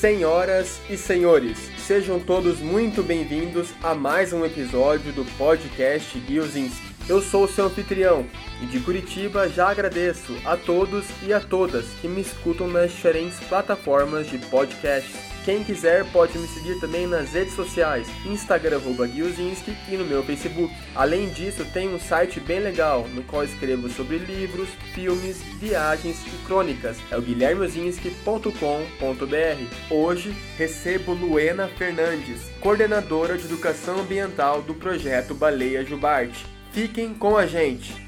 Senhoras e senhores, sejam todos muito bem-vindos a mais um episódio do podcast Gilzinski. Eu sou o seu anfitrião e de Curitiba já agradeço a todos e a todas que me escutam nas diferentes plataformas de podcast. Quem quiser pode me seguir também nas redes sociais, Instagram Guilzinski e no meu Facebook. Além disso, tem um site bem legal no qual escrevo sobre livros, filmes, viagens e crônicas. É o guilhermeozinski.com.br. Hoje recebo Luena Fernandes, coordenadora de educação ambiental do projeto Baleia Jubarte. Fiquem com a gente!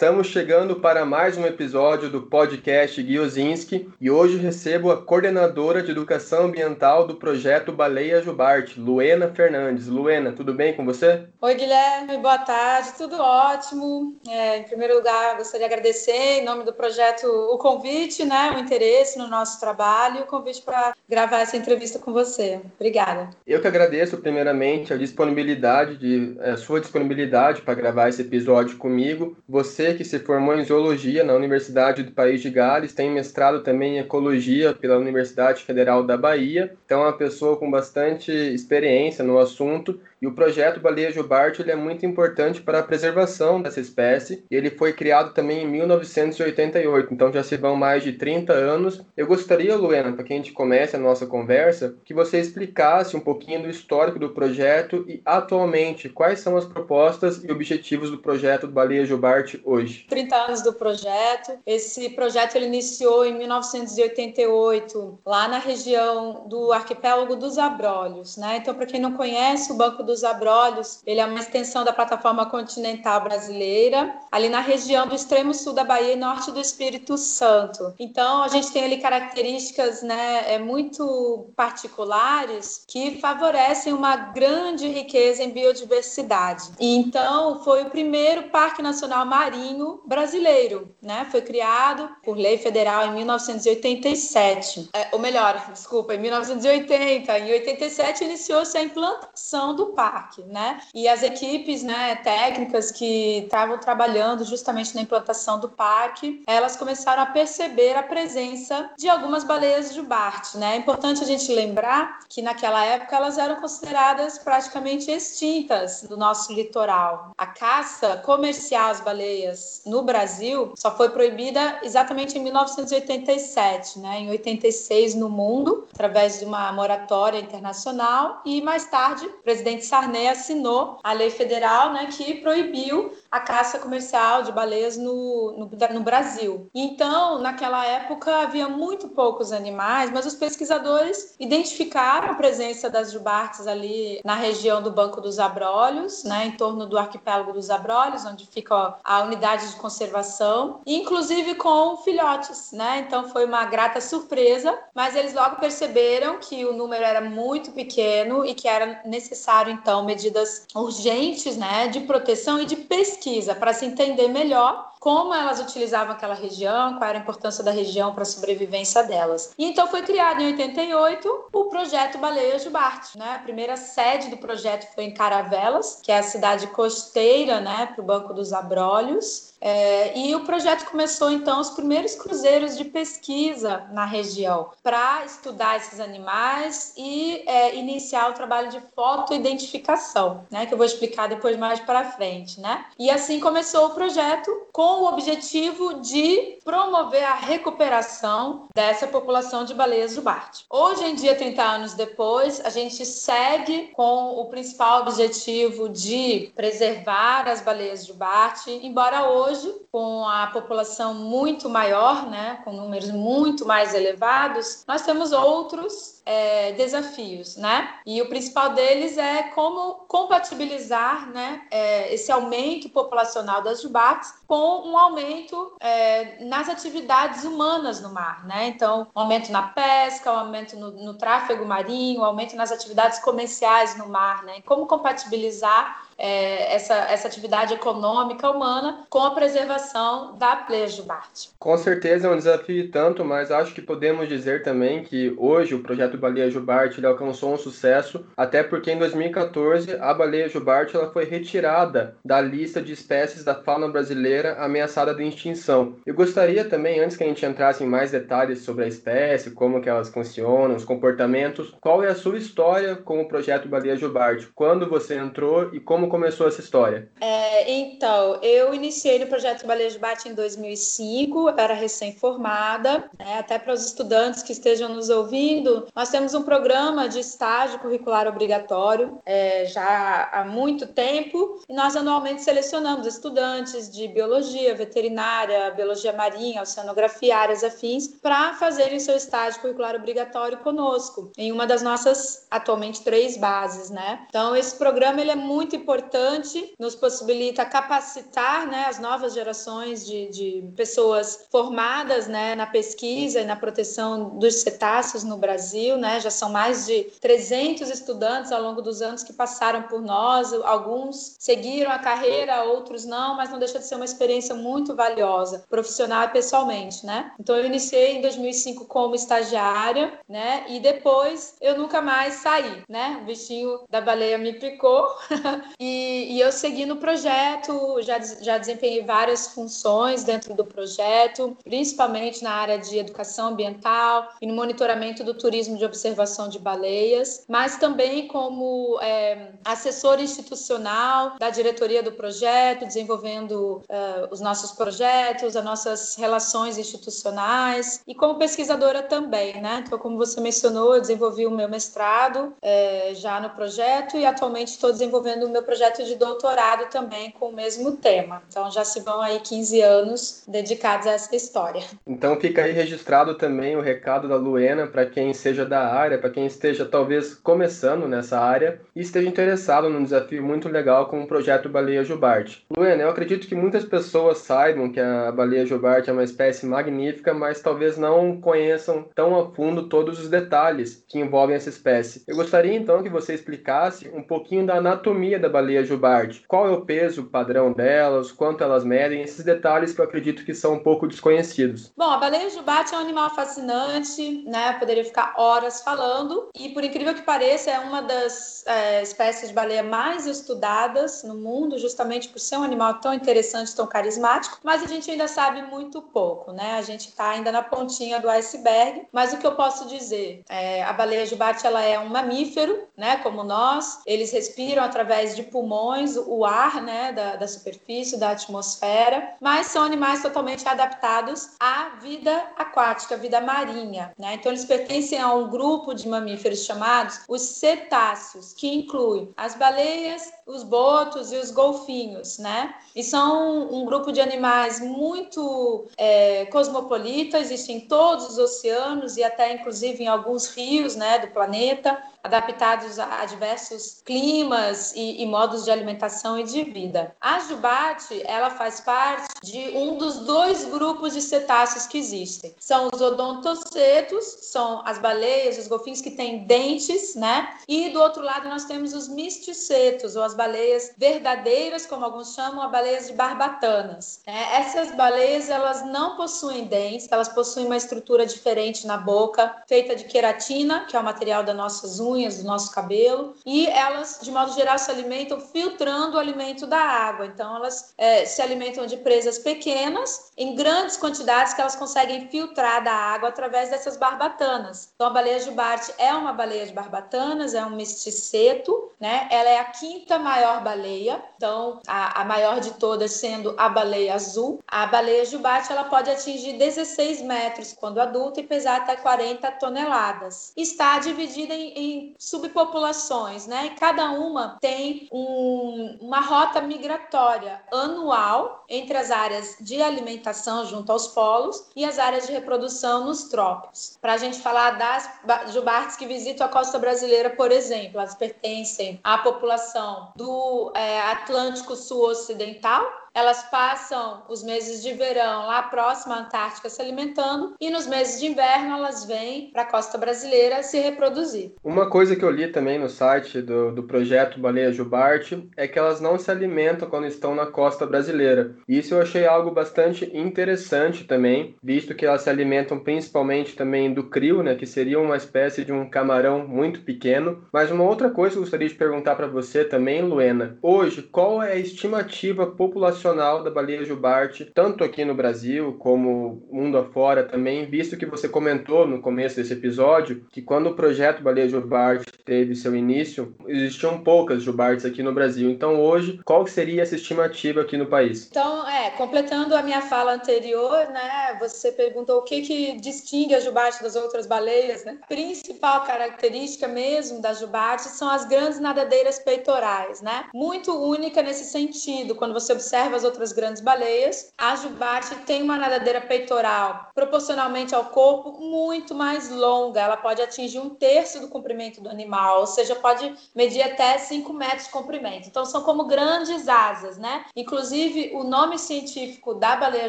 Estamos chegando para mais um episódio do podcast Guiozinski e hoje recebo a coordenadora de educação ambiental do projeto Baleia Jubarte, Luena Fernandes. Luena, tudo bem com você? Oi, Guilherme, boa tarde, tudo ótimo. É, em primeiro lugar, gostaria de agradecer, em nome do projeto, o convite, né, o interesse no nosso trabalho e o convite para gravar essa entrevista com você. Obrigada. Eu que agradeço, primeiramente, a disponibilidade, de, a sua disponibilidade para gravar esse episódio comigo. Você que se formou em zoologia na Universidade do País de Gales, tem mestrado também em ecologia pela Universidade Federal da Bahia. Então é uma pessoa com bastante experiência no assunto e o projeto Baleia Jubarte ele é muito importante para a preservação dessa espécie. Ele foi criado também em 1988, então já se vão mais de 30 anos. Eu gostaria, Luena, para que a gente comece a nossa conversa, que você explicasse um pouquinho do histórico do projeto e atualmente quais são as propostas e objetivos do projeto Baleia Jubarte hoje. 30 anos do projeto. Esse projeto ele iniciou em 1988, lá na região do arquipélago dos Abrolhos, né? Então, para quem não conhece, o Banco dos Abrolhos, ele é uma extensão da plataforma continental brasileira, ali na região do extremo sul da Bahia e norte do Espírito Santo. Então, a gente tem ali características né, é, muito particulares que favorecem uma grande riqueza em biodiversidade. E, então, foi o primeiro Parque Nacional Marinho brasileiro, né? Foi criado por lei federal em 1987. É, ou melhor, desculpa, em 1980. Em 87 iniciou-se a implantação do parque, né? E as equipes, né, técnicas que estavam trabalhando justamente na implantação do parque, elas começaram a perceber a presença de algumas baleias de Bart, né? É importante a gente lembrar que naquela época elas eram consideradas praticamente extintas do nosso litoral. A caça comercial às baleias no Brasil só foi proibida exatamente em 1987, né? Em 86 no mundo, através de uma moratória internacional e mais tarde o presidente Sarney assinou a lei federal né, que proibiu a caça comercial de baleias no, no, no, Brasil. Então, naquela época, havia muito poucos animais, mas os pesquisadores identificaram a presença das jubartes ali na região do Banco dos Abrolhos, né, em torno do arquipélago dos Abrolhos, onde fica a unidade de conservação, inclusive com filhotes. Né? Então, foi uma grata surpresa, mas eles logo perceberam que o número era muito pequeno e que era necessário, então, medidas urgentes né, de proteção e de pesquisa para se entender melhor como elas utilizavam aquela região, qual era a importância da região para a sobrevivência delas. E então foi criado em 88 o projeto Baleias de Bart. Né? A primeira sede do projeto foi em Caravelas, que é a cidade costeira né, para o Banco dos Abrolhos. É, e o projeto começou então os primeiros cruzeiros de pesquisa na região para estudar esses animais e é, iniciar o trabalho de fotoidentificação, né, que eu vou explicar depois mais para frente, né? E assim começou o projeto com o objetivo de promover a recuperação dessa população de baleias do Bart. Hoje em dia, 30 anos depois, a gente segue com o principal objetivo de preservar as baleias de Bart, embora hoje, com a população muito maior, né, com números muito mais elevados, nós temos outros é, desafios, né? E o principal deles é como compatibilizar, né, é, esse aumento populacional das jubates com um aumento é, nas atividades humanas no mar, né? Então, um aumento na pesca, um aumento no, no tráfego marinho, um aumento nas atividades comerciais no mar, né? Como compatibilizar é, essa, essa atividade econômica humana com a preservação da pleia jubarte. Com certeza é um desafio tanto, mas acho que podemos dizer também que hoje o projeto Baleia Jubarte ele alcançou um sucesso, até porque em 2014 a baleia jubarte ela foi retirada da lista de espécies da fauna brasileira ameaçada de extinção. Eu gostaria também, antes que a gente entrasse em mais detalhes sobre a espécie, como que elas funcionam, os comportamentos, qual é a sua história com o projeto Baleia Jubarte? Quando você entrou e como começou essa história? É, então, eu iniciei no projeto Baleia Jubarte em 2005, era recém-formada, né, até para os estudantes que estejam nos ouvindo, nós temos um programa de estágio curricular obrigatório é, já há muito tempo e nós anualmente selecionamos estudantes de biologia, veterinária, biologia marinha, oceanografia, áreas afins, para fazerem seu estágio curricular obrigatório conosco, em uma das nossas atualmente três bases, né? Então esse programa ele é muito importante, nos possibilita capacitar, né, as novas gerações de, de pessoas formadas, né, na pesquisa e na proteção dos cetáceos no Brasil, né? Já são mais de 300 estudantes ao longo dos anos que passaram por nós, alguns seguiram a carreira, outros não, mas não deixa de ser uma experiência muito valiosa, profissional e pessoalmente, né? Então eu iniciei em 2005 como estagiária, né? E depois eu nunca mais saí, né? O bichinho da baleia me picou e, e, eu segui no projeto, já, já desempenhei várias funções dentro do projeto, principalmente na área de educação ambiental e no monitoramento do turismo de observação de baleias, mas também como é, assessor institucional da diretoria do projeto, desenvolvendo uh, os nossos projetos, as nossas relações institucionais e como pesquisadora também, né? Então, como você mencionou, eu desenvolvi o meu mestrado é, já no projeto e atualmente estou desenvolvendo o meu projeto de doutorado também com o mesmo tema. Então, já se vão aí 15 anos dedicados a essa história. Então, fica aí registrado também o recado da Luena para quem seja da área, para quem esteja talvez começando nessa área e esteja interessado num desafio muito legal como o projeto Baleia Jubarte. Luena, eu acredito que muitas pessoas saibam que a baleia jubarte é uma espécie magnífica, mas talvez não conheçam tão a fundo todos os detalhes que envolvem essa espécie. Eu gostaria então que você explicasse um pouquinho da anatomia da baleia jubarte. Qual é o peso padrão delas, quanto elas medem, esses detalhes que eu acredito que são um pouco desconhecidos. Bom, a baleia jubarte é um animal fascinante, né? Eu poderia ficar horas falando e por incrível que pareça é uma das é, espécies de baleia mais estudadas no mundo, justamente por ser um animal tão interessante, tão carismático, mas a gente ainda sabe muito pouco, né? A gente está ainda na pontinha do iceberg, mas o que eu posso dizer? É, a baleia jubarte ela é um mamífero, né? Como nós, eles respiram através de pulmões o ar, né? Da, da superfície, da atmosfera, mas são animais totalmente adaptados à vida aquática, à vida marinha, né? Então eles pertencem a um grupo de mamíferos chamados os cetáceos, que inclui as baleias, os botos e os golfinhos, né? E são um grupo de animais muito é, cosmopolita, existem em todos os oceanos e até inclusive em alguns rios, né, do planeta adaptados a diversos climas e, e, modos de alimentação e de vida. A jubarte, ela faz parte de um dos dois grupos de cetáceos que existem. São os odontocetos, são as baleias, os golfinhos que têm dentes, né? E do outro lado nós temos os misticetos, ou as baleias verdadeiras, como alguns chamam, as baleias de barbatanas. É, essas baleias, elas não possuem dentes, elas possuem uma estrutura diferente na boca, feita de queratina, que é o material das nossas unhas, unhas, do nosso cabelo, e elas, de modo geral, se alimentam filtrando o alimento da água. Então, elas é, se alimentam de presas pequenas, em grandes quantidades, que elas conseguem filtrar da água através dessas barbatanas. Então, a baleia jubarte é uma baleia de barbatanas, é um mesticeto, né? Ela é a quinta maior baleia, então, a, a maior de todas sendo a baleia azul. A baleia jubarte, ela pode atingir 16 metros quando adulta e pesar até 40 toneladas. Está dividida em, em subpopulações, né? Cada uma tem um, uma rota migratória anual entre as áreas de alimentação junto aos polos e as áreas de reprodução nos trópicos. Para a gente falar das jubartes que visitam a costa brasileira, por exemplo, elas pertencem à população do é, Atlântico Sul Ocidental, elas passam os meses de verão lá próximo à Antártica se alimentando e nos meses de inverno elas vêm para a costa brasileira se reproduzir. Uma coisa que eu li também no site do, do projeto Baleia Jubarte é que elas não se alimentam quando estão na costa brasileira. Isso eu achei algo bastante interessante também, visto que elas se alimentam principalmente também do crio, né, que seria uma espécie de um camarão muito pequeno. Mas uma outra coisa que eu gostaria de perguntar para você também, Luena, hoje qual é a estimativa populacional da baleia jubarte, tanto aqui no Brasil como mundo afora também, visto que você comentou no começo desse episódio que quando o projeto Baleia Jubarte teve seu início, existiam poucas jubartes aqui no Brasil. Então hoje, qual seria essa estimativa aqui no país? Então, é, completando a minha fala anterior, né, você perguntou o que que distingue a jubarte das outras baleias, né? A principal característica mesmo da jubarte são as grandes nadadeiras peitorais, né? Muito única nesse sentido, quando você observa as outras grandes baleias, a jubarte tem uma nadadeira peitoral proporcionalmente ao corpo muito mais longa, ela pode atingir um terço do comprimento do animal, ou seja, pode medir até 5 metros de comprimento. Então são como grandes asas, né? Inclusive o nome científico da baleia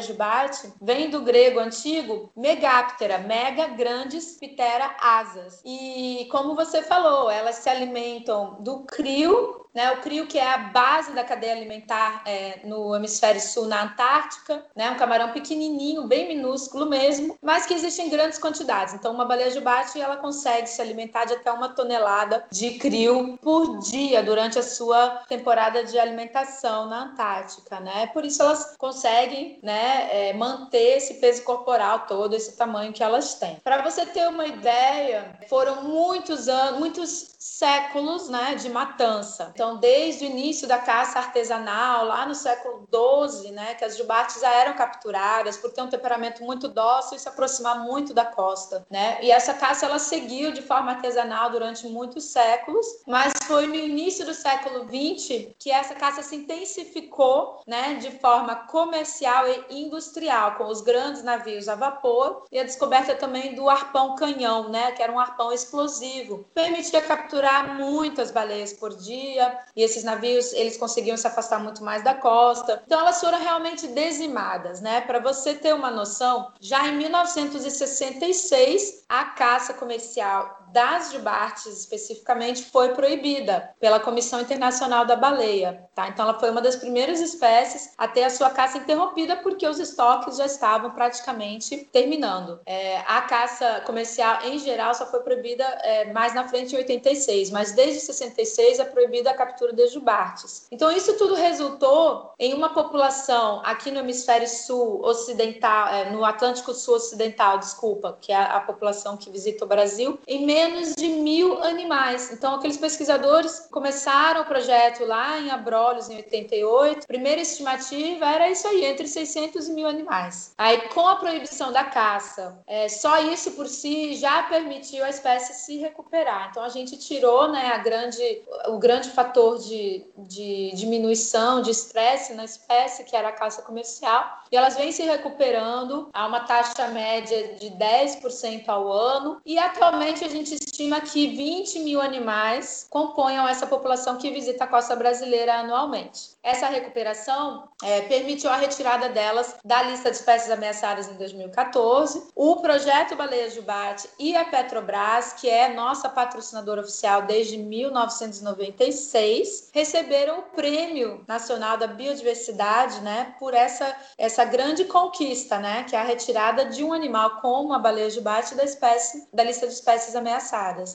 jubarte vem do grego antigo megáptera, mega grandes, ptera asas. E como você falou, elas se alimentam do crio né, o crio, que é a base da cadeia alimentar é, no hemisfério sul, na Antártica, né, um camarão pequenininho, bem minúsculo mesmo, mas que existe em grandes quantidades. Então, uma baleia jubarte ela consegue se alimentar de até uma tonelada de crio por dia durante a sua temporada de alimentação na Antártica. Né? Por isso, elas conseguem né, é, manter esse peso corporal todo, esse tamanho que elas têm. Para você ter uma ideia, foram muitos anos, muitos séculos né, de matança. Então, desde o início da caça artesanal, lá no século XII, né, que as jubates já eram capturadas por ter um temperamento muito dócil e se aproximar muito da costa. Né? E essa caça ela seguiu de forma artesanal durante muitos séculos, mas foi no início do século XX que essa caça se intensificou né, de forma comercial e industrial, com os grandes navios a vapor e a descoberta também do arpão canhão, né, que era um arpão explosivo, permitia capturar muitas baleias por dia e esses navios eles conseguiam se afastar muito mais da costa. Então elas foram realmente dizimadas, né? Para você ter uma noção, já em 1966 a caça comercial das jubartes especificamente foi proibida pela Comissão Internacional da Baleia, tá? Então ela foi uma das primeiras espécies a ter a sua caça interrompida porque os estoques já estavam praticamente terminando. É, a caça comercial em geral só foi proibida é, mais na frente em 86, mas desde 66 é proibida a captura de jubartes. Então isso tudo resultou em uma população aqui no hemisfério sul ocidental, é, no Atlântico Sul Ocidental, desculpa, que é a, população que visita o Brasil, em menos de mil animais. Então, aqueles pesquisadores começaram o projeto lá em Abrolhos, em 88. Primeira estimativa era isso aí, entre 600 e mil animais. Aí, com a proibição da caça, é, só isso por si já permitiu a espécie se recuperar. Então, a gente tirou né, a grande, o grande fator de, de diminuição de estresse na espécie, que era a caça comercial, e elas vêm se recuperando a uma taxa média de 10% ao ano. E atualmente a gente estima que 20 mil animais componham essa população que visita a costa brasileira anualmente. Essa recuperação é, permitiu a retirada delas da lista de espécies ameaçadas em 2014. O projeto Baleia Jubarte e a Petrobras, que é nossa patrocinadora oficial desde 1996, receberam o Prêmio Nacional da Biodiversidade, né, por essa essa grande conquista, né, que é a retirada de um animal como a baleia jubarte da espécie da lista de espécies ameaçadas.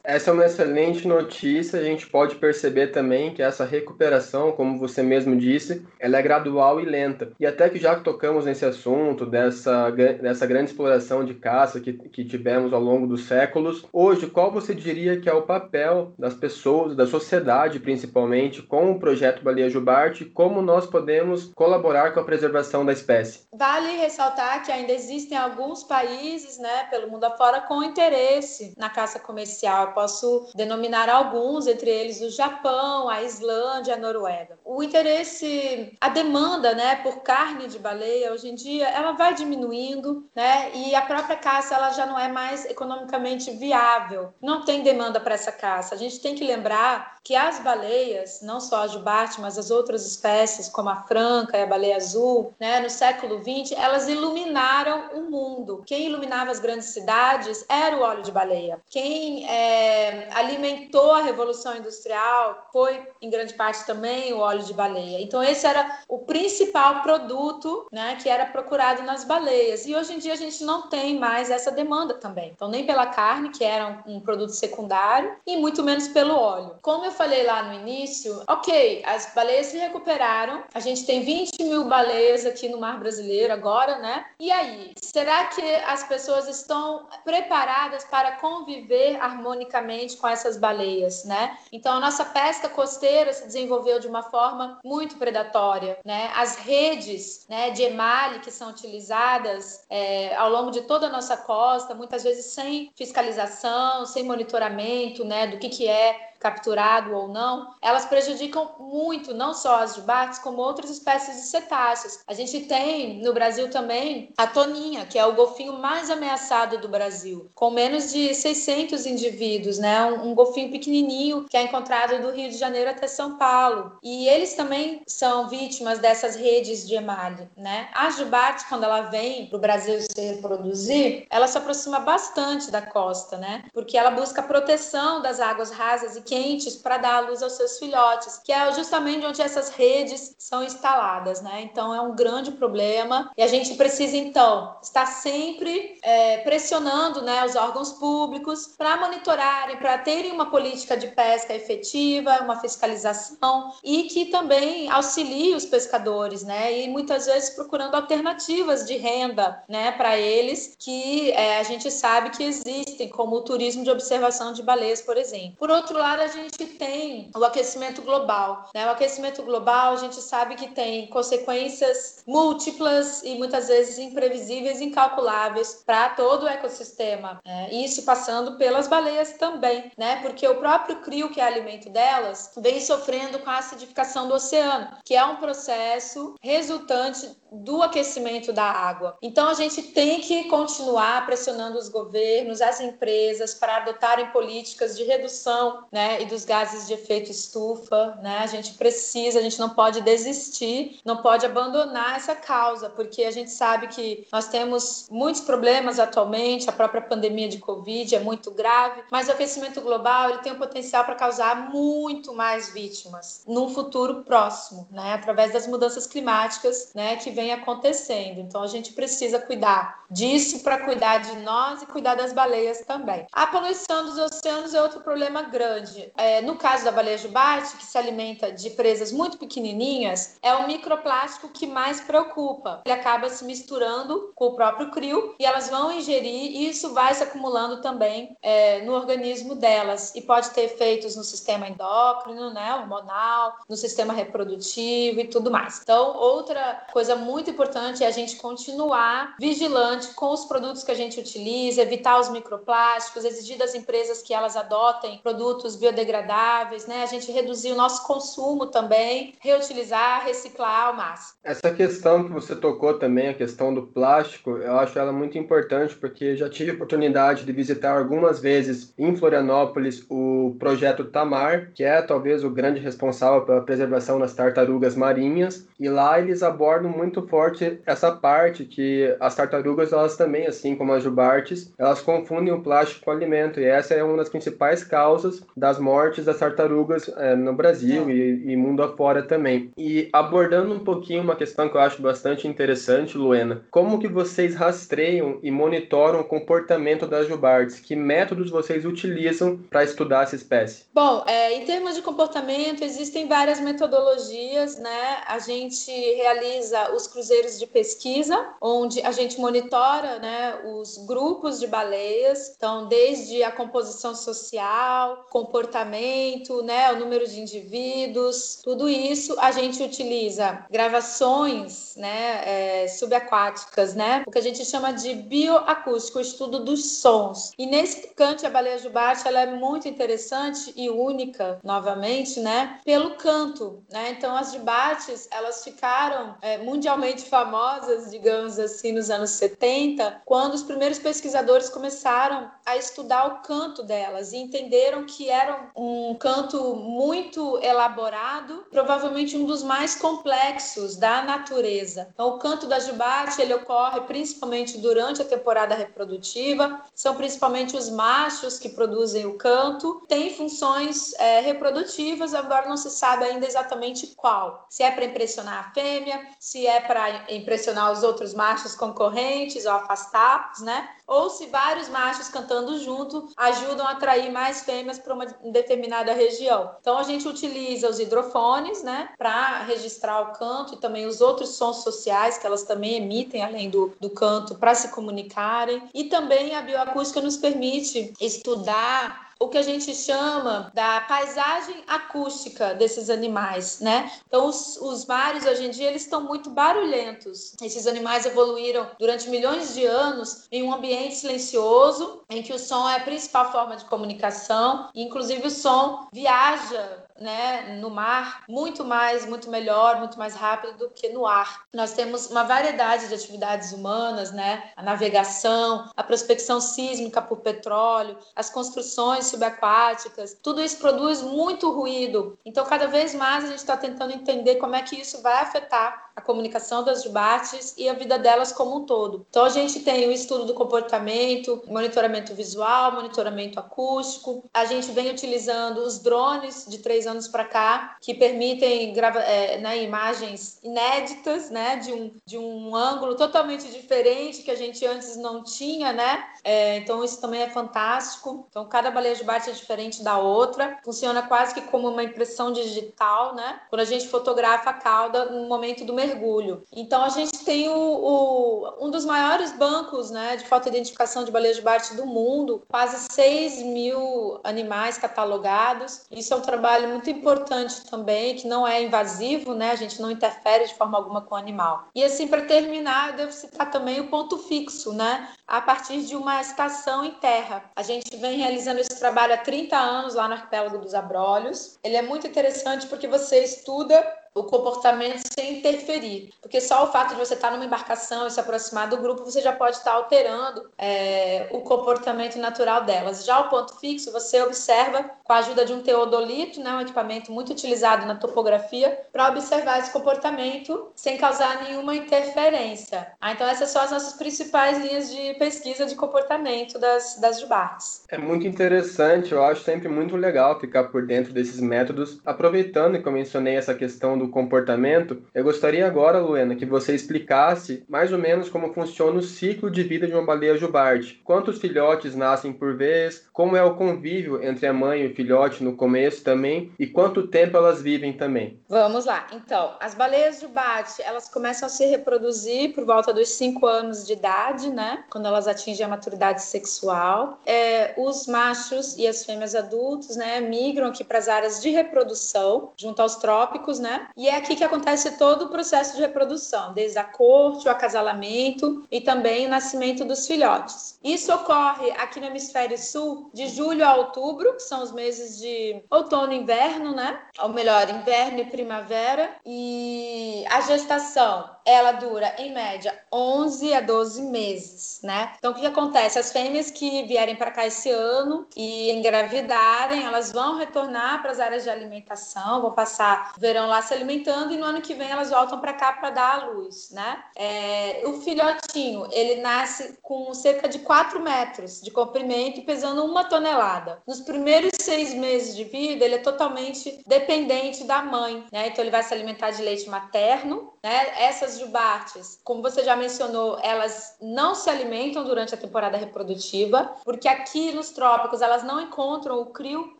Essa é uma excelente notícia. A gente pode perceber também que essa recuperação, como você mesmo mesmo disse, ela é gradual e lenta. E até que já tocamos nesse assunto dessa, dessa grande exploração de caça que, que tivemos ao longo dos séculos, hoje qual você diria que é o papel das pessoas, da sociedade principalmente, com o projeto Baleia Jubarte, como nós podemos colaborar com a preservação da espécie? Vale ressaltar que ainda existem alguns países, né, pelo mundo afora, com interesse na caça comercial. Eu posso denominar alguns, entre eles o Japão, a Islândia, a Noruega. O interesse esse a demanda, né, por carne de baleia hoje em dia, ela vai diminuindo, né? E a própria caça ela já não é mais economicamente viável. Não tem demanda para essa caça. A gente tem que lembrar que as baleias, não só a jubarte, mas as outras espécies como a franca e a baleia azul, né, no século XX, elas iluminaram o mundo. Quem iluminava as grandes cidades era o óleo de baleia. Quem é, alimentou a revolução industrial foi, em grande parte, também o óleo de baleia. Então esse era o principal produto, né, que era procurado nas baleias. E hoje em dia a gente não tem mais essa demanda também. Então nem pela carne, que era um, um produto secundário, e muito menos pelo óleo. Como eu falei lá no início, ok, as baleias se recuperaram. A gente tem 20 mil baleias aqui no mar brasileiro agora, né? E aí, será que as pessoas estão preparadas para conviver harmonicamente com essas baleias, né? Então a nossa pesca costeira se desenvolveu de uma forma muito predatória, né? As redes, né, de emalhe que são utilizadas é, ao longo de toda a nossa costa, muitas vezes sem fiscalização, sem monitoramento, né, do que que é capturado ou não, elas prejudicam muito não só as jubates, como outras espécies de cetáceos. A gente tem no Brasil também a toninha, que é o golfinho mais ameaçado do Brasil, com menos de 600 indivíduos, né? Um, um golfinho pequenininho que é encontrado do Rio de Janeiro até São Paulo. E eles também são vítimas dessas redes de emalhe, né? A jubarte, quando ela vem para o Brasil se reproduzir, ela se aproxima bastante da costa, né? Porque ela busca proteção das águas rasas e que quentes para dar a luz aos seus filhotes, que é justamente onde essas redes são instaladas, né? Então é um grande problema e a gente precisa então estar sempre é, pressionando, né, os órgãos públicos para monitorarem, para terem uma política de pesca efetiva, uma fiscalização e que também auxilie os pescadores, né? E muitas vezes procurando alternativas de renda, né, para eles que é, a gente sabe que existem, como o turismo de observação de baleias, por exemplo. Por outro lado a gente tem o aquecimento global. Né? O aquecimento global, a gente sabe que tem consequências múltiplas e muitas vezes imprevisíveis, incalculáveis para todo o ecossistema. Né? Isso passando pelas baleias também, né? Porque o próprio crio, que é alimento delas, vem sofrendo com a acidificação do oceano, que é um processo resultante do aquecimento da água. Então a gente tem que continuar pressionando os governos, as empresas para adotarem políticas de redução, né, e dos gases de efeito estufa, né? A gente precisa, a gente não pode desistir, não pode abandonar essa causa, porque a gente sabe que nós temos muitos problemas atualmente, a própria pandemia de Covid é muito grave, mas o aquecimento global ele tem o potencial para causar muito mais vítimas num futuro próximo, né? Através das mudanças climáticas, né, que vem acontecendo. Então a gente precisa cuidar disso para cuidar de nós e cuidar das baleias também. A poluição dos oceanos é outro problema grande. É, no caso da baleia jubarte, que se alimenta de presas muito pequenininhas, é o microplástico que mais preocupa. Ele acaba se misturando com o próprio crio e elas vão ingerir e isso vai se acumulando também é, no organismo delas e pode ter efeitos no sistema endócrino, né, hormonal, no sistema reprodutivo e tudo mais. Então, outra coisa muito importante é a gente continuar vigilante com os produtos que a gente utiliza, evitar os microplásticos, exigir das empresas que elas adotem produtos biodegradáveis, né? A gente reduzir o nosso consumo também, reutilizar, reciclar ao máximo. Essa questão que você tocou também, a questão do plástico, eu acho ela muito importante porque já tive a oportunidade de visitar algumas vezes em Florianópolis o projeto Tamar, que é talvez o grande responsável pela preservação das tartarugas marinhas, e lá eles abordam muito forte essa parte que as tartarugas elas também, assim como as jubartes, elas confundem o plástico com o alimento e essa é uma das principais causas das mortes das tartarugas é, no Brasil é. e, e, mundo afora também. E abordando um pouquinho uma questão que eu acho bastante interessante, Luena, como que vocês rastreiam e monitoram o comportamento das jubartes? Que métodos vocês utilizam para estudar essa espécie? Bom, é, em termos de comportamento, existem várias metodologias, né? A gente realiza os cruzeiros de pesquisa, onde a gente monitora, né, os grupos de baleias, então desde a composição social, comportamento, né, o número de indivíduos, tudo isso a gente utiliza gravações, né, é, subaquáticas, né, o que a gente chama de bioacústico, o estudo dos sons. E nesse cante a baleia jubarte, ela é muito interessante e única, novamente, né, pelo canto, né. Então as jubartes elas ficaram é, mundialmente mundialmente famosas, digamos assim, nos anos 70, quando os primeiros pesquisadores começaram a estudar o canto delas e entenderam que era um canto muito elaborado, provavelmente um dos mais complexos da natureza. Então, o canto da jubarte ele ocorre principalmente durante a temporada reprodutiva, são principalmente os machos que produzem o canto, tem funções é, reprodutivas, agora não se sabe ainda exatamente qual. Se é para impressionar a fêmea, se é para impressionar os outros machos concorrentes ou afastá-los, né? Ou se vários machos cantando junto ajudam a atrair mais fêmeas para uma determinada região. Então a gente utiliza os hidrofones, né, para registrar o canto e também os outros sons sociais que elas também emitem além do, do canto para se comunicarem. E também a bioacústica nos permite estudar o que a gente chama da paisagem acústica desses animais, né? Então, os, os mares hoje em dia eles estão muito barulhentos. Esses animais evoluíram durante milhões de anos em um ambiente silencioso, em que o som é a principal forma de comunicação, e inclusive o som viaja né, no mar muito mais, muito melhor, muito mais rápido do que no ar. Nós temos uma variedade de atividades humanas, né, a navegação, a prospecção sísmica por petróleo, as construções subaquáticas, tudo isso produz muito ruído. Então, cada vez mais a gente está tentando entender como é que isso vai afetar a comunicação das jubates e a vida delas como um todo. Então, a gente tem o estudo do comportamento, monitoramento visual, monitoramento acústico. A gente vem utilizando os drones de três anos para cá, que permitem grava é, né, imagens inéditas, né, de um, de um ângulo totalmente diferente que a gente antes não tinha, né? É, então, isso também é fantástico. Então, cada baleia jubarte é diferente da outra. Funciona quase que como uma impressão digital, né? Quando a gente fotografa a cauda no momento do mergulho. Então a gente tem o, o, um dos maiores bancos né, de fotoidentificação de baleias de Barte do mundo, quase 6 mil animais catalogados. Isso é um trabalho muito importante também, que não é invasivo, né? A gente não interfere de forma alguma com o animal. E assim, para terminar, eu devo citar também o ponto fixo, né? A partir de uma estação em terra. A gente vem realizando esse trabalho há 30 anos lá no arquipélago dos Abrolhos. Ele é muito interessante porque você estuda o comportamento sem interferir. Porque só o fato de você estar numa embarcação e se aproximar do grupo, você já pode estar alterando é, o comportamento natural delas. Já o ponto fixo, você observa com a ajuda de um teodolito, né, um equipamento muito utilizado na topografia, para observar esse comportamento sem causar nenhuma interferência. Ah, então, essas são as nossas principais linhas de pesquisa de comportamento das, das jubartes. É muito interessante, eu acho sempre muito legal ficar por dentro desses métodos. Aproveitando que eu mencionei essa questão do do comportamento, eu gostaria agora, Luena, que você explicasse mais ou menos como funciona o ciclo de vida de uma baleia jubarte. Quantos filhotes nascem por vez? Como é o convívio entre a mãe e o filhote no começo também? E quanto tempo elas vivem também? Vamos lá. Então, as baleias jubarte, elas começam a se reproduzir por volta dos 5 anos de idade, né? Quando elas atingem a maturidade sexual. É, os machos e as fêmeas adultos, né, migram aqui para as áreas de reprodução, junto aos trópicos, né? E é aqui que acontece todo o processo de reprodução, desde a corte, o acasalamento e também o nascimento dos filhotes. Isso ocorre aqui no hemisfério sul de julho a outubro, que são os meses de outono e inverno, né? Ou melhor, inverno e primavera. E a gestação, ela dura em média 11 a 12 meses, né? Então o que acontece? As fêmeas que vierem para cá esse ano e engravidarem, elas vão retornar para as áreas de alimentação, vão passar o verão lá se alimentando e no ano que vem elas voltam para cá para dar à luz, né? É, o filhotinho, ele nasce com cerca de 4 metros de comprimento e pesando uma tonelada. Nos primeiros seis meses de vida, ele é totalmente dependente da mãe, né? Então ele vai se alimentar de leite materno, né? Essas jubartes, como você já mencionou, elas não se alimentam durante a temporada reprodutiva, porque aqui nos trópicos elas não encontram o crio,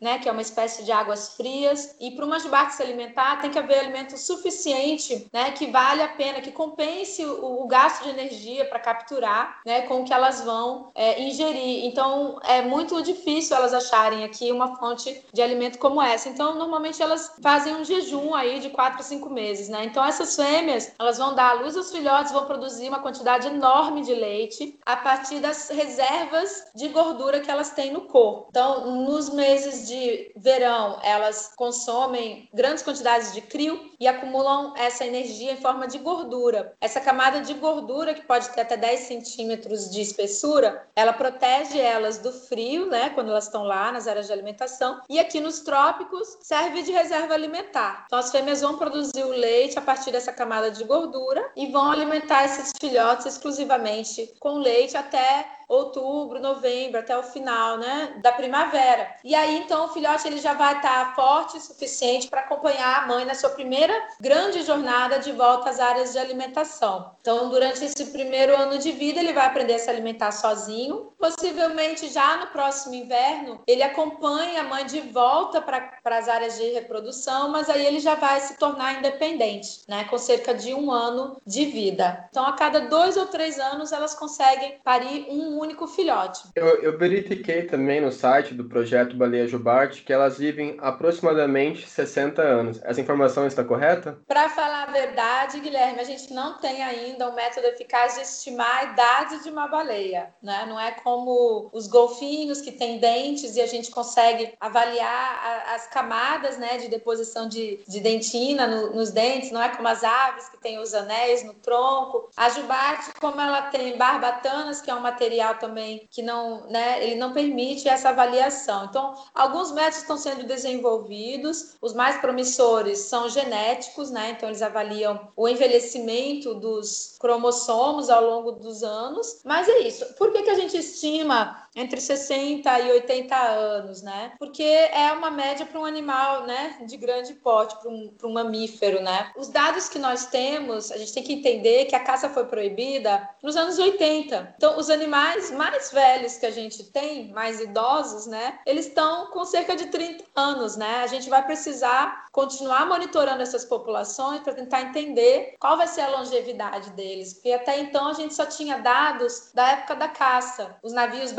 né? Que é uma espécie de águas frias, e para uma jubarte se alimentar tem que haver alimento suficiente, né, que vale a pena, que compense o, o gasto de energia para capturar, né, com o que elas vão é, ingerir. Então, é muito difícil elas acharem aqui uma fonte de alimento como essa. Então, normalmente elas fazem um jejum aí de 4 a 5 meses, né? Então, essas fêmeas, elas vão dar dar à luz os filhotes, vão produzir uma quantidade enorme de leite a partir das reservas de gordura que elas têm no corpo. Então, nos meses de verão, elas consomem grandes quantidades de crio e acumulam essa energia em forma de gordura. Essa camada de gordura, que pode ter até 10 centímetros de espessura, ela protege elas do frio, né, quando elas estão lá nas áreas de alimentação. E aqui nos trópicos, serve de reserva alimentar. Então, as fêmeas vão produzir o leite a partir dessa camada de gordura e vão alimentar esses filhotes exclusivamente com leite até outubro, novembro, até o final, né, da primavera. E aí, então, o filhote ele já vai estar forte o suficiente para acompanhar a mãe na sua primeira grande jornada de volta às áreas de alimentação. Então, durante esse primeiro ano de vida, ele vai aprender a se alimentar sozinho. Possivelmente, já no próximo inverno, ele acompanha a mãe de volta para as áreas de reprodução, mas aí ele já vai se tornar independente, né, com cerca de um ano de vida. Então, a cada dois ou três anos, elas conseguem parir um único filhote. Eu, eu, verifiquei também no site do projeto Baleia Jubarte que elas vivem aproximadamente 60 anos. Essa informação está correta? Para falar a verdade, Guilherme, a gente não tem ainda um método eficaz de estimar a idade de uma baleia. Né? Não é como os golfinhos que têm dentes e a gente consegue avaliar a, as camadas né, de deposição de, de dentina no, nos dentes, não é como as aves que têm os anéis no tronco. A jubarte, como ela tem barbatanas, que é um material também que não, né, ele não permite essa avaliação. Então, alguns métodos estão sendo desenvolvidos, os mais promissores são genéticos, né? Então eles avaliam o envelhecimento dos cromossomos ao longo dos anos. Mas é isso. Por que, que a gente estima entre 60 e 80 anos, né? Porque é uma média para um animal, né, de grande porte, para um, um mamífero, né? Os dados que nós temos, a gente tem que entender que a caça foi proibida nos anos 80. Então, os animais mais velhos que a gente tem, mais idosos, né, eles estão com cerca de 30 anos, né? A gente vai precisar continuar monitorando essas populações para tentar entender qual vai ser a longevidade deles, porque até então a gente só tinha dados da época da caça. Os navios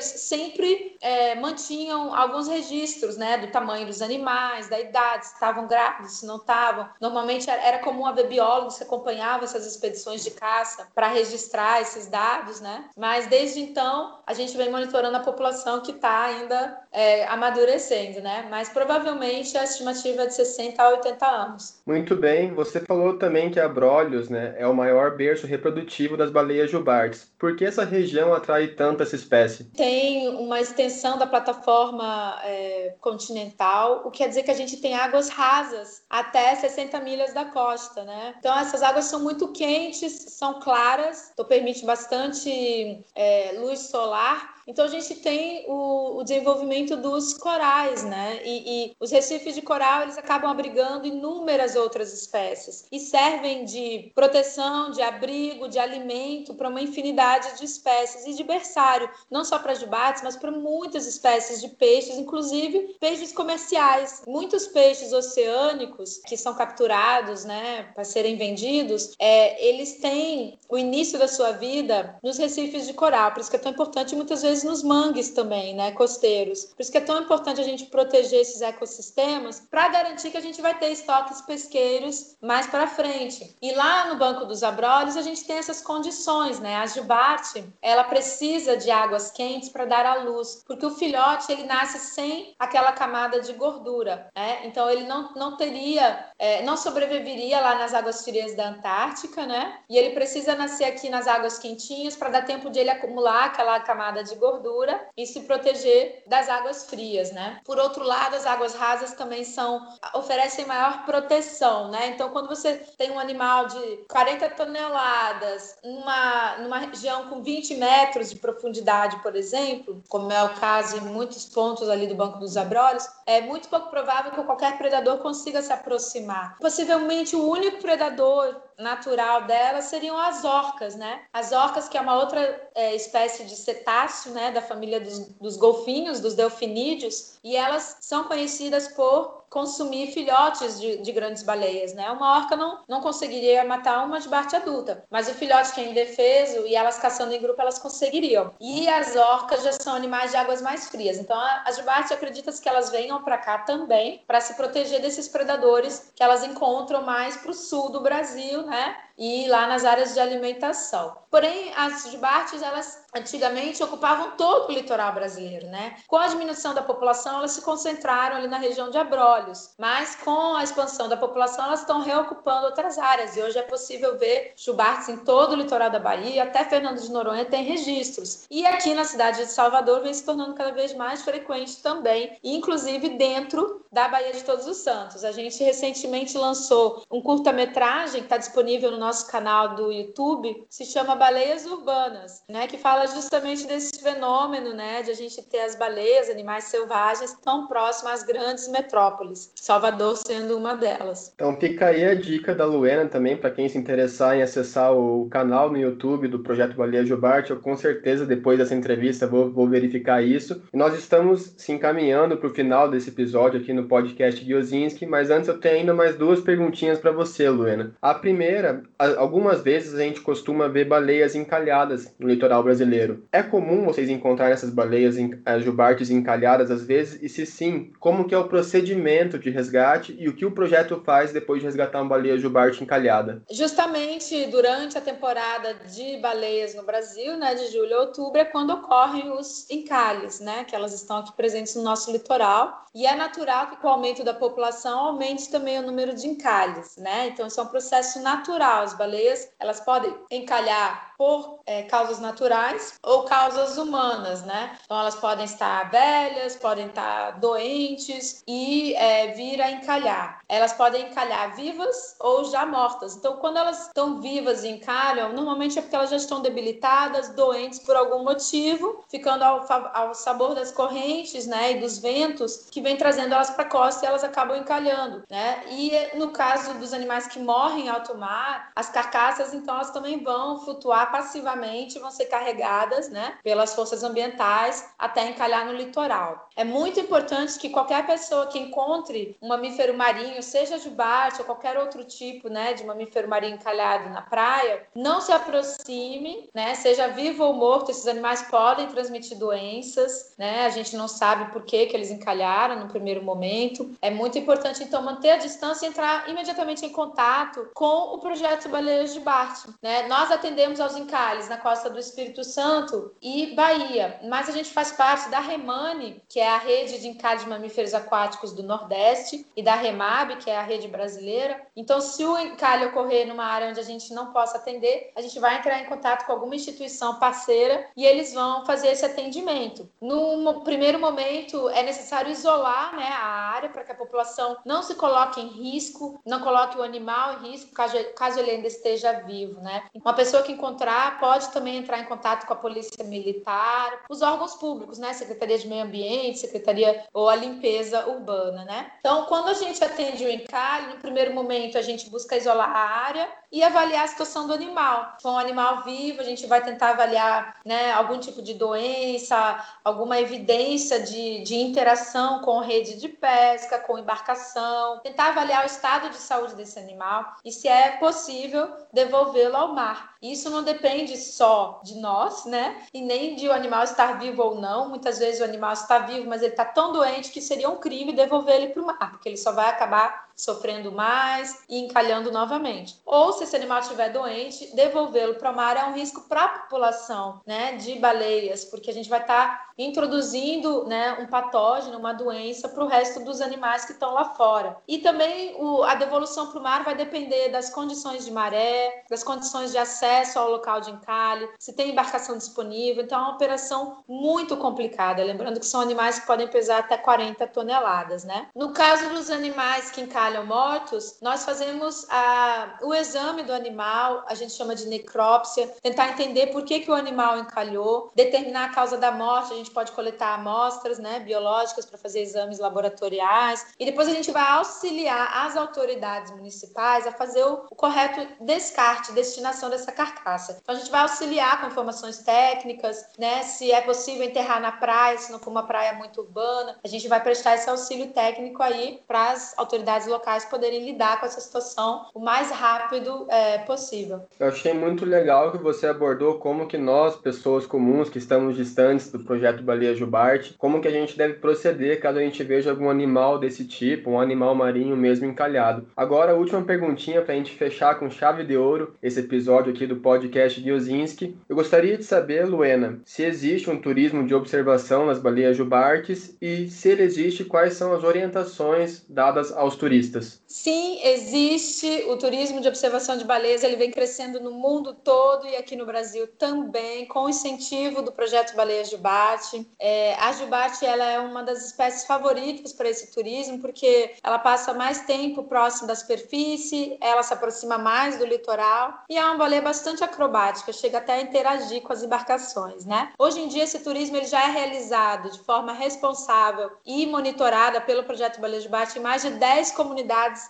sempre é, mantinham alguns registros, né, do tamanho dos animais, da idade, se estavam grávidos, se não estavam. Normalmente era comum haver biólogos que acompanhavam essas expedições de caça para registrar esses dados, né? Mas desde então a gente vem monitorando a população que está ainda é, amadurecendo, né? Mas provavelmente a estimativa é de 60 a 80 anos. Muito bem. Você falou também que Abrolhos, né, é o maior berço reprodutivo das baleias jubartes. Por que essa região atrai tanto essa espécie? Tem uma extensão da plataforma é, continental, o que quer dizer que a gente tem águas rasas até 60 milhas da costa, né? Então essas águas são muito quentes, são claras, então permite bastante é, luz solar então a gente tem o, o desenvolvimento dos corais, né? E, e, os recifes de coral eles acabam abrigando inúmeras outras espécies e servem de proteção, de abrigo, de alimento para uma infinidade de espécies e de berçário, não só para jubates, mas para muitas espécies de peixes, inclusive peixes comerciais. Muitos peixes oceânicos que são capturados, né, para serem vendidos, é, eles têm o início da sua vida nos recifes de coral. Por isso que é tão importante muitas vezes vezes nos mangues também, né, costeiros. Por isso que é tão importante a gente proteger esses ecossistemas para garantir que a gente vai ter estoques pesqueiros mais para frente. E lá no Banco dos Abrolhos a gente tem essas condições, né? A jubarte, ela precisa de águas quentes para dar à luz, porque o filhote ele nasce sem aquela camada de gordura, né? Então ele não, não teria, é, não sobreviveria lá nas águas frias da Antártica, né? E ele precisa nascer aqui nas águas quentinhas para dar tempo de ele acumular aquela camada de gordura gordura e se proteger das águas frias, né? Por outro lado, as águas rasas também são oferecem maior proteção, né? Então, quando você tem um animal de 40 toneladas numa, numa região com 20 metros de profundidade, por exemplo, como é o caso em muitos pontos ali do Banco dos Abrolhos, é muito pouco provável que qualquer predador consiga se aproximar. Possivelmente o único predador natural dela seriam as orcas, né? As orcas, que é uma outra é, espécie de cetáceo, né, da família dos, dos golfinhos, dos delfinídeos, e elas são conhecidas por consumir filhotes de, de, grandes baleias, né? Uma orca não, não conseguiria matar uma de adulta, mas o filhote que é indefeso e elas caçando em grupo, elas conseguiriam. E as orcas já são animais de águas mais frias, então as de barte acredita-se que elas venham para cá também para se proteger desses predadores que elas encontram mais para o sul do Brasil, né? E lá nas áreas de alimentação. Porém, as jubartes, elas antigamente ocupavam todo o litoral brasileiro, né? Com a diminuição da população, elas se concentraram ali na região de Abrolhos, mas com a expansão da população, elas estão reocupando outras áreas e hoje é possível ver jubartes em todo o litoral da Bahia, até Fernando de Noronha tem registros. E aqui na cidade de Salvador vem se tornando cada vez mais frequente também, inclusive dentro da Bahia de Todos os Santos. A gente recentemente lançou um curta-metragem que está disponível no nosso canal do YouTube, se chama Baleias Urbanas, né, que fala justamente desse fenômeno, né, de a gente ter as baleias, animais selvagens, tão próximos às grandes metrópoles, Salvador sendo uma delas. Então fica aí a dica da Luena também, para quem se interessar em acessar o canal no YouTube do Projeto Baleia Jubarte, eu com certeza depois dessa entrevista vou, vou verificar isso. E nós estamos se encaminhando para o final desse episódio aqui no podcast Giozinski, mas antes eu tenho ainda mais duas perguntinhas para você, Luena. A primeira, algumas vezes a gente costuma ver baleias encalhadas no litoral brasileiro. É comum vocês encontrarem essas baleias as jubartes encalhadas às vezes? E se sim, como que é o procedimento de resgate e o que o projeto faz depois de resgatar uma baleia jubarte encalhada? Justamente durante a temporada de baleias no Brasil, né, de julho a outubro, é quando ocorrem os encalhes, né, que elas estão aqui presentes no nosso litoral. E é natural que com o aumento da população aumente também o número de encalhes, né? Então isso é um processo natural. As baleias, elas podem encalhar por é, causas naturais ou causas humanas, né? Então elas podem estar velhas, podem estar doentes e é, vir a encalhar. Elas podem encalhar vivas ou já mortas. Então quando elas estão vivas e encalham, normalmente é porque elas já estão debilitadas, doentes por algum motivo, ficando ao, ao sabor das correntes, né, e dos ventos que vem trazendo elas para a costa e elas acabam encalhando, né? E no caso dos animais que morrem em alto mar, as carcaças então elas também vão flutuar passivamente vão ser carregadas né, pelas forças ambientais até encalhar no litoral. É muito importante que qualquer pessoa que encontre um mamífero marinho, seja jubarte ou qualquer outro tipo né, de mamífero marinho encalhado na praia, não se aproxime, né, seja vivo ou morto, esses animais podem transmitir doenças, né, a gente não sabe por que, que eles encalharam no primeiro momento. É muito importante, então, manter a distância e entrar imediatamente em contato com o projeto Baleias de Bart. Né? Nós atendemos aos encalhes na costa do Espírito Santo e Bahia, mas a gente faz parte da Remane, que é a rede de encalhes de mamíferos aquáticos do Nordeste, e da Remab, que é a rede brasileira. Então, se o encalhe ocorrer numa área onde a gente não possa atender, a gente vai entrar em contato com alguma instituição parceira e eles vão fazer esse atendimento. No primeiro momento, é necessário isolar né, a área para que a população não se coloque em risco, não coloque o animal em risco, caso, caso ele ainda esteja vivo. Né? Uma pessoa que encontrar encontrar, pode também entrar em contato com a Polícia Militar, os órgãos públicos, né? Secretaria de Meio Ambiente, Secretaria ou a limpeza urbana, né? Então, quando a gente atende o encalhe, no primeiro momento a gente busca isolar a área e avaliar a situação do animal. Se for um animal vivo, a gente vai tentar avaliar né, algum tipo de doença, alguma evidência de, de interação com rede de pesca, com embarcação, tentar avaliar o estado de saúde desse animal e, se é possível, devolvê-lo ao mar. Isso não depende só de nós, né? E nem de o animal estar vivo ou não. Muitas vezes o animal está vivo, mas ele está tão doente que seria um crime devolver ele para o mar, porque ele só vai acabar sofrendo mais e encalhando novamente. Ou se esse animal estiver doente, devolvê-lo para o mar é um risco para a população, né, de baleias, porque a gente vai estar tá introduzindo, né, um patógeno, uma doença para o resto dos animais que estão lá fora. E também o, a devolução para o mar vai depender das condições de maré, das condições de acesso ao local de encalhe, se tem embarcação disponível. Então é uma operação muito complicada, lembrando que são animais que podem pesar até 40 toneladas, né? No caso dos animais que encalham encalham mortos, nós fazemos a, o exame do animal, a gente chama de necrópsia, tentar entender por que, que o animal encalhou, determinar a causa da morte, a gente pode coletar amostras né, biológicas para fazer exames laboratoriais, e depois a gente vai auxiliar as autoridades municipais a fazer o, o correto descarte, destinação dessa carcaça. Então a gente vai auxiliar com informações técnicas, né, se é possível enterrar na praia, se não for uma praia muito urbana, a gente vai prestar esse auxílio técnico aí para as autoridades locais locais poderem lidar com essa situação o mais rápido é, possível. Eu achei muito legal que você abordou como que nós, pessoas comuns que estamos distantes do projeto Baleia Jubarte, como que a gente deve proceder caso a gente veja algum animal desse tipo, um animal marinho mesmo encalhado. Agora, a última perguntinha para a gente fechar com chave de ouro esse episódio aqui do podcast Diozinski. Eu gostaria de saber, Luena, se existe um turismo de observação nas baleias jubartes e se ele existe, quais são as orientações dadas aos turistas? Sim, existe o turismo de observação de baleias, ele vem crescendo no mundo todo e aqui no Brasil também, com o incentivo do projeto Baleias Jubarte. É, a jubarte ela é uma das espécies favoritas para esse turismo, porque ela passa mais tempo próximo da superfície, ela se aproxima mais do litoral e é uma baleia bastante acrobática, chega até a interagir com as embarcações, né? Hoje em dia esse turismo ele já é realizado de forma responsável e monitorada pelo projeto Baleia Jubarte em mais de 10 comunidades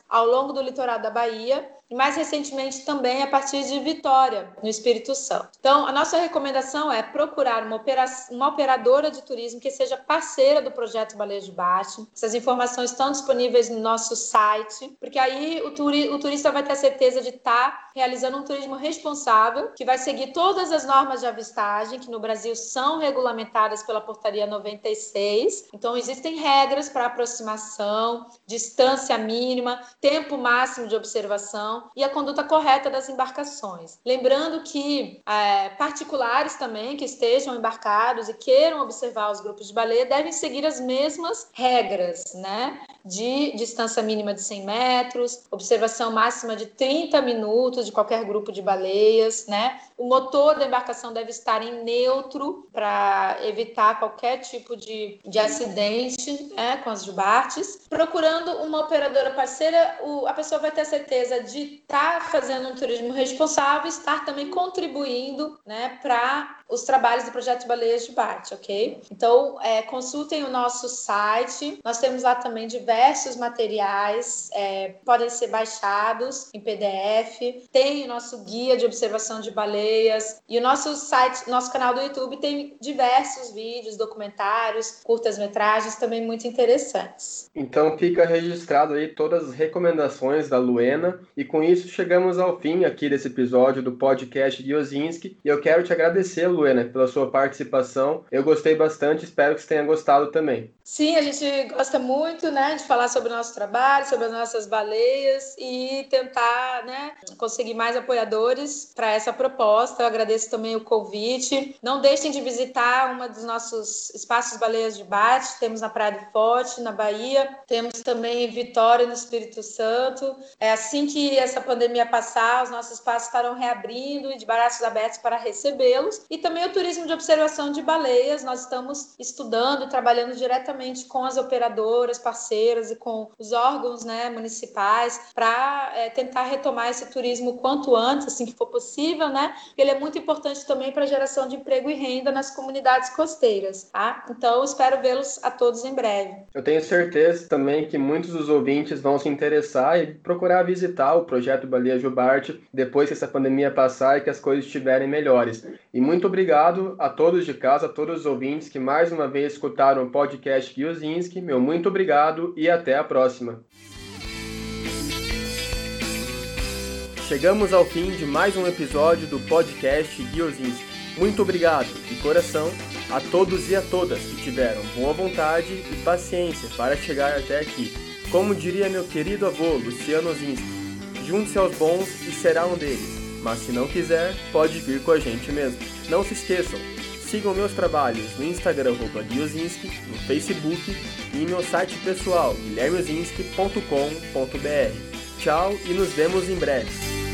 ao longo do litoral da Bahia e mais recentemente também a partir de Vitória, no Espírito Santo. Então, a nossa recomendação é procurar uma, uma operadora de turismo que seja parceira do projeto Baleia de Bate. Essas informações estão disponíveis no nosso site, porque aí o, turi o turista vai ter a certeza de estar tá realizando um turismo responsável, que vai seguir todas as normas de avistagem, que no Brasil são regulamentadas pela Portaria 96. Então, existem regras para aproximação, distância mínima, tempo máximo de observação e a conduta correta das embarcações. Lembrando que é, particulares também que estejam embarcados e queiram observar os grupos de baleia devem seguir as mesmas regras, né? De distância mínima de 100 metros, observação máxima de 30 minutos de qualquer grupo de baleias, né? O motor da embarcação deve estar em neutro para evitar qualquer tipo de, de acidente né, com as jubartes. Procurando uma operadora parceira, o, a pessoa vai ter certeza de estar tá fazendo um turismo responsável, estar também contribuindo né, para os trabalhos do projeto Baleias de Bate, ok? Então, é, consultem o nosso site. Nós temos lá também diversos materiais, é, podem ser baixados em PDF. Tem o nosso guia de observação de baleias e o nosso site, nosso canal do YouTube tem diversos vídeos, documentários, curtas-metragens também muito interessantes. Então, fica registrado aí todas as recomendações da Luena e com isso chegamos ao fim aqui desse episódio do podcast de Ozinski e eu quero te agradecer, Luena, pela sua participação. Eu gostei bastante, espero que você tenha gostado também. Sim, a gente gosta muito, né, de falar sobre o nosso trabalho, sobre as nossas baleias e tentar, né, conseguir mais apoiadores para essa proposta. Eu agradeço também o convite. Não deixem de visitar uma dos nossos espaços baleias de bate. Temos na Praia do Forte, na Bahia. Temos também em Vitória, no Espírito Santo. É assim que essa pandemia passar, os nossos espaços estarão reabrindo e de braços abertos para recebê-los. E também o turismo de observação de baleias. Nós estamos estudando trabalhando diretamente com as operadoras parceiras e com os órgãos né, municipais para é, tentar retomar esse turismo quanto antes, assim que for possível, né? Ele é muito importante também para a geração de emprego e renda nas comunidades costeiras, tá? Então, espero vê-los a todos em breve. Eu tenho certeza também que muitos dos ouvintes vão se interessar e procurar visitar o projeto Baleia Jubarte depois que essa pandemia passar e que as coisas estiverem melhores. E muito obrigado a todos de casa, a todos os ouvintes que mais uma vez escutaram o podcast Giozinski. Meu muito obrigado e até a próxima. Chegamos ao fim de mais um episódio do podcast Giozinski. Muito obrigado, de coração, a todos e a todas que tiveram boa vontade e paciência para chegar até aqui. Como diria meu querido avô Luciano Zinski, junte-se aos bons e será um deles, mas se não quiser, pode vir com a gente mesmo. Não se esqueçam, Sigam meus trabalhos no Instagram Guiozinski, no Facebook e em meu site pessoal guilhermeozinski.com.br. Tchau e nos vemos em breve.